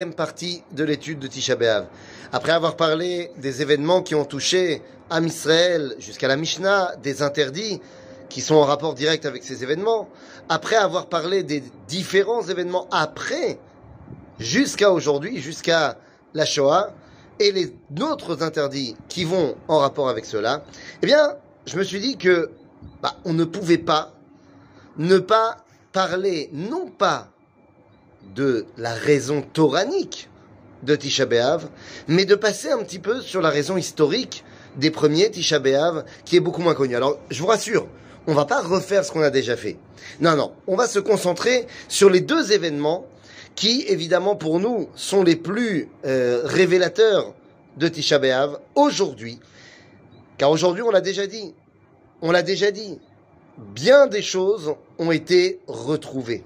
deuxième partie de l'étude de Tisha B'Av. Après avoir parlé des événements qui ont touché Am Israël jusqu'à la Mishnah, des interdits qui sont en rapport direct avec ces événements, après avoir parlé des différents événements après, jusqu'à aujourd'hui, jusqu'à la Shoah, et les autres interdits qui vont en rapport avec cela, eh bien, je me suis dit que bah, on ne pouvait pas ne pas parler, non pas de la raison toranique de Tisha B'Av, mais de passer un petit peu sur la raison historique des premiers Tisha B'Av, qui est beaucoup moins connue. Alors, je vous rassure, on va pas refaire ce qu'on a déjà fait. Non, non, on va se concentrer sur les deux événements qui, évidemment, pour nous, sont les plus euh, révélateurs de Tisha B'Av aujourd'hui. Car aujourd'hui, on l'a déjà dit, on l'a déjà dit, bien des choses ont été retrouvées.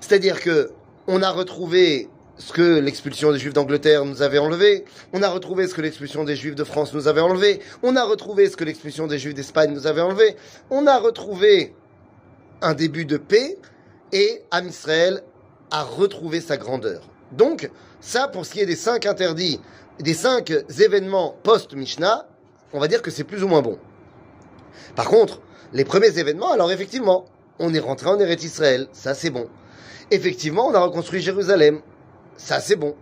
C'est-à-dire que on a retrouvé ce que l'expulsion des Juifs d'Angleterre nous avait enlevé, on a retrouvé ce que l'expulsion des Juifs de France nous avait enlevé, on a retrouvé ce que l'expulsion des Juifs d'Espagne nous avait enlevé, on a retrouvé un début de paix et Am Israël a retrouvé sa grandeur. Donc, ça, pour ce qui est des cinq interdits, des cinq événements post-Mishnah, on va dire que c'est plus ou moins bon. Par contre, les premiers événements, alors effectivement, on est rentré en Eretz Israël, ça c'est bon. Effectivement, on a reconstruit Jérusalem. Ça, c'est bon.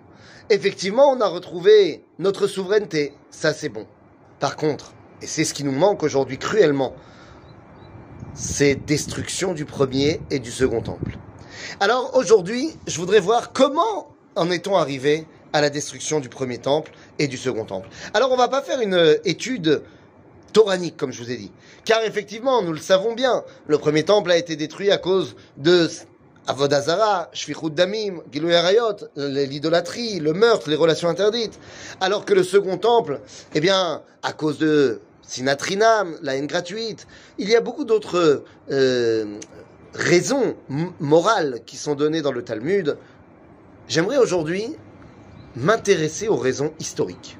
Effectivement, on a retrouvé notre souveraineté. Ça, c'est bon. Par contre, et c'est ce qui nous manque aujourd'hui cruellement, c'est destruction du premier et du second temple. Alors aujourd'hui, je voudrais voir comment en est-on arrivé à la destruction du premier temple et du second temple. Alors on va pas faire une étude toranique, comme je vous ai dit. Car effectivement, nous le savons bien, le premier temple a été détruit à cause de Avodazara, Shvichut Damim, Gilou Arayot, l'idolâtrie, le meurtre, les relations interdites. Alors que le second temple, eh bien, à cause de Sinatrinam, la haine gratuite, il y a beaucoup d'autres euh, raisons morales qui sont données dans le Talmud. J'aimerais aujourd'hui m'intéresser aux raisons historiques.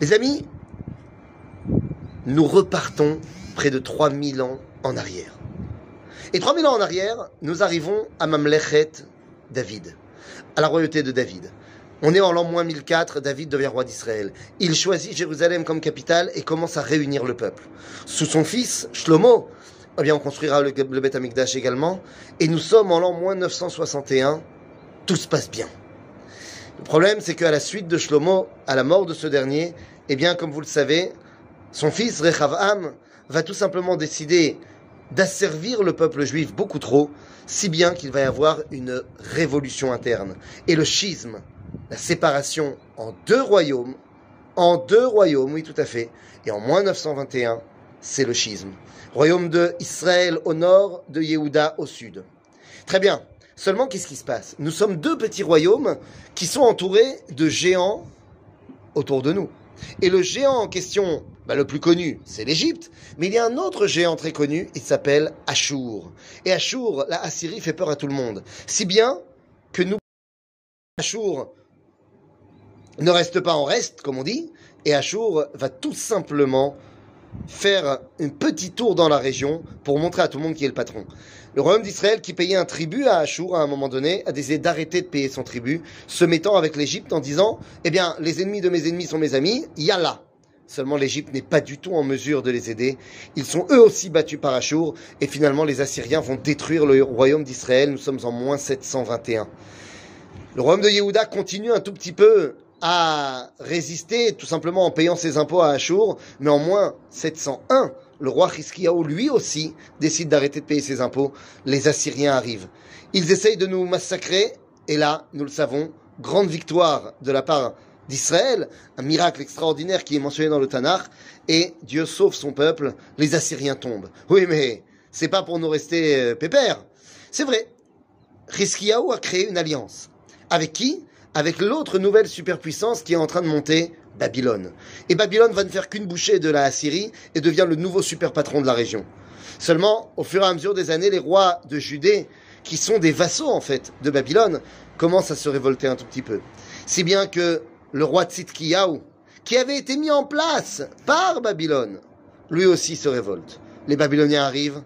Les amis, nous repartons près de 3000 ans en arrière. Et 3000 ans en arrière, nous arrivons à Mamlechet David, à la royauté de David. On est en l'an moins 1004, David devient roi d'Israël. Il choisit Jérusalem comme capitale et commence à réunir le peuple. Sous son fils, Shlomo, eh bien, on construira le, le Beth Amikdash également. Et nous sommes en l'an moins 961. Tout se passe bien. Le problème, c'est qu'à la suite de Shlomo, à la mort de ce dernier, eh bien, comme vous le savez, son fils, Rechavam, va tout simplement décider d'asservir le peuple juif beaucoup trop, si bien qu'il va y avoir une révolution interne. Et le schisme, la séparation en deux royaumes, en deux royaumes, oui tout à fait, et en moins 921, c'est le schisme. Royaume de Israël au nord, de Yehuda au sud. Très bien. Seulement, qu'est-ce qui se passe? Nous sommes deux petits royaumes qui sont entourés de géants autour de nous. Et le géant en question, bah, le plus connu, c'est l'Égypte, mais il y a un autre géant très connu, il s'appelle Ashur. Et Ashur, la Assyrie fait peur à tout le monde. Si bien que nous, Ashur ne reste pas en reste, comme on dit, et Ashur va tout simplement faire un petit tour dans la région pour montrer à tout le monde qui est le patron. Le royaume d'Israël, qui payait un tribut à Ashur à un moment donné, a décidé d'arrêter de payer son tribut, se mettant avec l'Égypte en disant, eh bien, les ennemis de mes ennemis sont mes amis, yallah. Seulement l'Égypte n'est pas du tout en mesure de les aider. Ils sont eux aussi battus par Ashur et finalement les Assyriens vont détruire le royaume d'Israël. Nous sommes en moins 721. Le royaume de Yehuda continue un tout petit peu à résister tout simplement en payant ses impôts à Ashur, mais en moins 701, le roi Hiskiaou lui aussi décide d'arrêter de payer ses impôts. Les Assyriens arrivent. Ils essayent de nous massacrer et là, nous le savons, grande victoire de la part d'Israël, un miracle extraordinaire qui est mentionné dans le Tanakh, et Dieu sauve son peuple, les Assyriens tombent. Oui, mais c'est pas pour nous rester euh, pépères. C'est vrai. Hiskiaou a créé une alliance. Avec qui? Avec l'autre nouvelle superpuissance qui est en train de monter, Babylone. Et Babylone va ne faire qu'une bouchée de la Assyrie et devient le nouveau super patron de la région. Seulement, au fur et à mesure des années, les rois de Judée, qui sont des vassaux en fait de Babylone, commencent à se révolter un tout petit peu. Si bien que le roi Tzidkiyahu, qui avait été mis en place par Babylone, lui aussi se révolte. Les Babyloniens arrivent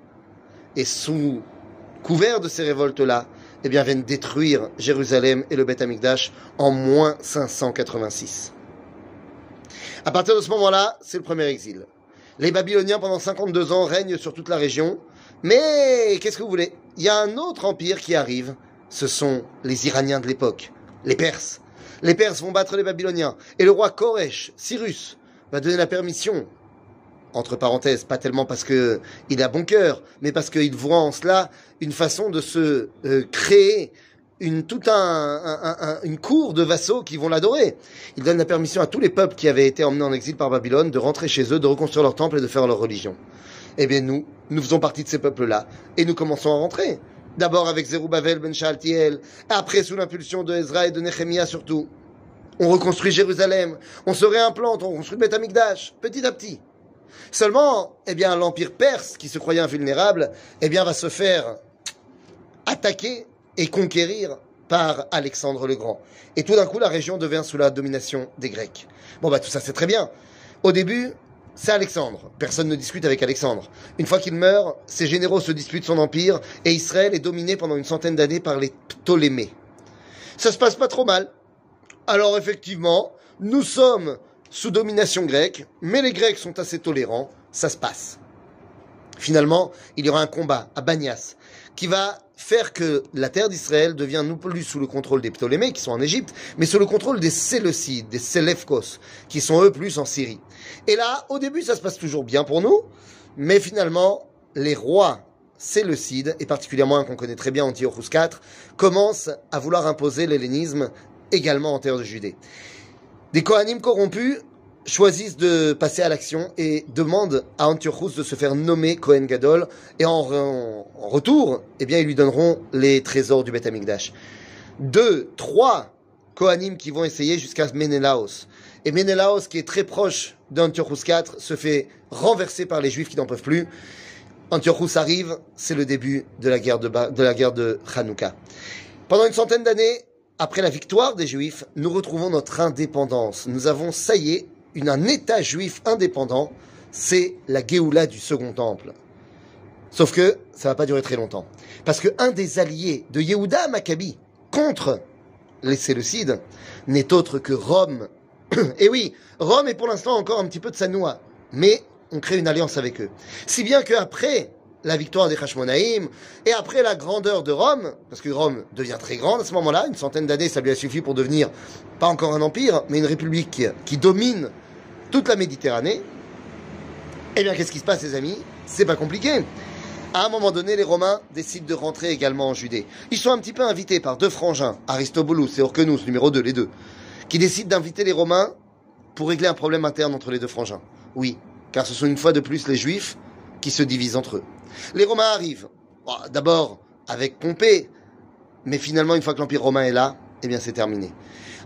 et sous couvert de ces révoltes-là, eh viennent détruire Jérusalem et le Beth Amikdash en moins 586. À partir de ce moment-là, c'est le premier exil. Les Babyloniens, pendant 52 ans, règnent sur toute la région. Mais qu'est-ce que vous voulez? Il y a un autre empire qui arrive. Ce sont les Iraniens de l'époque, les Perses. Les Perses vont battre les Babyloniens. Et le roi Koresh, Cyrus, va donner la permission entre parenthèses, pas tellement parce que il a bon cœur, mais parce qu'il voit en cela une façon de se euh, créer une tout un, une cour de vassaux qui vont l'adorer. Il donne la permission à tous les peuples qui avaient été emmenés en exil par Babylone de rentrer chez eux, de reconstruire leur temple et de faire leur religion. Eh bien nous, nous faisons partie de ces peuples-là et nous commençons à rentrer. D'abord avec Zerubbabel ben Shaltiel, après sous l'impulsion de Ezra et de Nehemiah surtout. On reconstruit Jérusalem, on se réimplante, on construit Beth Amikdash, petit à petit. Seulement, eh bien, l'empire perse, qui se croyait invulnérable, eh bien, va se faire attaquer et conquérir par Alexandre le Grand. Et tout d'un coup, la région devient sous la domination des Grecs. Bon, bah, tout ça, c'est très bien. Au début, c'est Alexandre. Personne ne discute avec Alexandre. Une fois qu'il meurt, ses généraux se disputent son empire et Israël est dominé pendant une centaine d'années par les Ptolémées. Ça se passe pas trop mal. Alors effectivement, nous sommes sous domination grecque, mais les Grecs sont assez tolérants, ça se passe. Finalement, il y aura un combat à Banias qui va faire que la terre d'Israël devient non plus sous le contrôle des Ptolémées qui sont en Égypte, mais sous le contrôle des Séleucides, des Sélefkos, qui sont eux plus en Syrie. Et là, au début, ça se passe toujours bien pour nous, mais finalement, les rois Séleucides, et particulièrement un qu'on connaît très bien, Antiochus IV, commencent à vouloir imposer l'hellénisme également en terre de Judée. Des Kohanim corrompus choisissent de passer à l'action et demandent à Antiochus de se faire nommer Kohen Gadol et en, retour, eh bien, ils lui donneront les trésors du Beth Amikdash. Deux, trois Kohanim qui vont essayer jusqu'à Menelaos. Et Menelaos, qui est très proche d'Antiochus IV, se fait renverser par les Juifs qui n'en peuvent plus. Antiochus arrive, c'est le début de la guerre de, de la guerre de Hanouka. Pendant une centaine d'années, après la victoire des Juifs, nous retrouvons notre indépendance. Nous avons, ça y est, un État juif indépendant. C'est la Géoula du Second Temple. Sauf que ça va pas durer très longtemps. Parce que un des alliés de Yehuda Maccabi contre les Séleucides n'est autre que Rome. Et oui, Rome est pour l'instant encore un petit peu de sa noix. Mais on crée une alliance avec eux. Si bien qu'après la victoire des Hashmonaïm, et après la grandeur de Rome, parce que Rome devient très grande à ce moment-là, une centaine d'années, ça lui a suffi pour devenir, pas encore un empire, mais une république qui domine toute la Méditerranée, eh bien, qu'est-ce qui se passe, les amis? C'est pas compliqué. À un moment donné, les Romains décident de rentrer également en Judée. Ils sont un petit peu invités par deux frangins, Aristobulus et Orkenus, numéro 2, les deux, qui décident d'inviter les Romains pour régler un problème interne entre les deux frangins. Oui, car ce sont une fois de plus les Juifs qui se divisent entre eux. Les Romains arrivent, d'abord avec Pompée, mais finalement, une fois que l'Empire romain est là, eh bien, c'est terminé.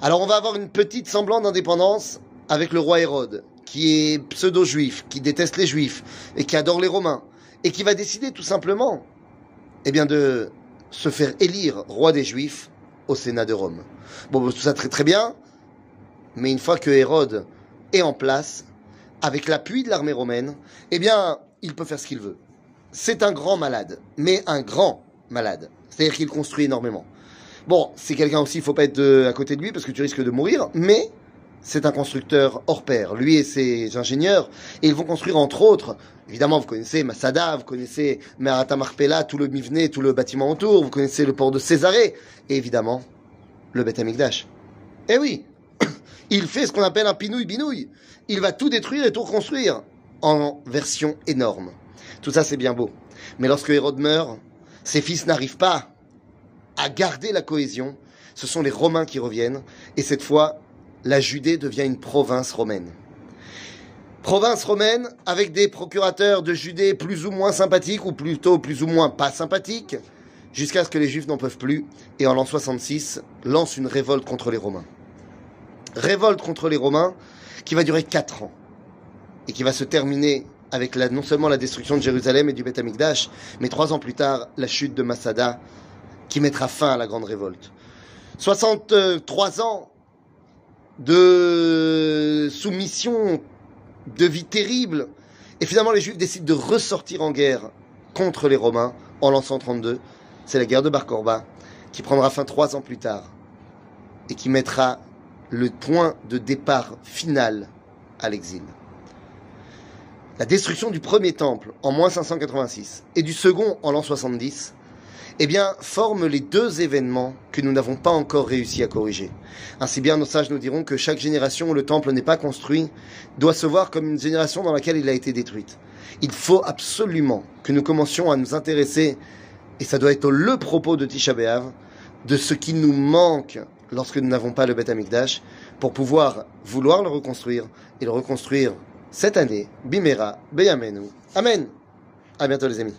Alors, on va avoir une petite semblante d'indépendance avec le roi Hérode, qui est pseudo-juif, qui déteste les juifs et qui adore les Romains, et qui va décider tout simplement, eh bien, de se faire élire roi des juifs au Sénat de Rome. Bon, tout ça très très bien, mais une fois que Hérode est en place, avec l'appui de l'armée romaine, eh bien, il peut faire ce qu'il veut c'est un grand malade, mais un grand malade. C'est-à-dire qu'il construit énormément. Bon, c'est quelqu'un aussi, il faut pas être à côté de lui parce que tu risques de mourir, mais c'est un constructeur hors pair. Lui et ses ingénieurs, et ils vont construire entre autres, évidemment, vous connaissez Masada, vous connaissez Merata Marpella, tout le Mivne, tout le bâtiment autour, vous connaissez le port de Césarée, et évidemment, le Beth Amikdash. Eh oui, il fait ce qu'on appelle un pinouille-binouille. Il va tout détruire et tout reconstruire en version énorme. Tout ça, c'est bien beau. Mais lorsque Hérode meurt, ses fils n'arrivent pas à garder la cohésion. Ce sont les Romains qui reviennent. Et cette fois, la Judée devient une province romaine. Province romaine avec des procurateurs de Judée plus ou moins sympathiques, ou plutôt plus ou moins pas sympathiques, jusqu'à ce que les Juifs n'en peuvent plus, et en l'an 66, lance une révolte contre les Romains. Révolte contre les Romains qui va durer quatre ans, et qui va se terminer avec non seulement la destruction de Jérusalem et du Beth Amikdash, mais trois ans plus tard, la chute de Masada, qui mettra fin à la grande révolte. 63 ans de soumission, de vie terrible, et finalement les Juifs décident de ressortir en guerre contre les Romains en l'an 132. C'est la guerre de Bar Korba. qui prendra fin trois ans plus tard et qui mettra le point de départ final à l'exil. La destruction du premier temple en moins 586 et du second en l'an 70 eh bien, forment les deux événements que nous n'avons pas encore réussi à corriger. Ainsi bien, nos sages nous diront que chaque génération où le temple n'est pas construit doit se voir comme une génération dans laquelle il a été détruite. Il faut absolument que nous commencions à nous intéresser, et ça doit être le propos de Tisha B'Av, de ce qui nous manque lorsque nous n'avons pas le Beth Amikdash, pour pouvoir vouloir le reconstruire et le reconstruire cette année, Bimera, Beyamenu. Amen. À bientôt les amis.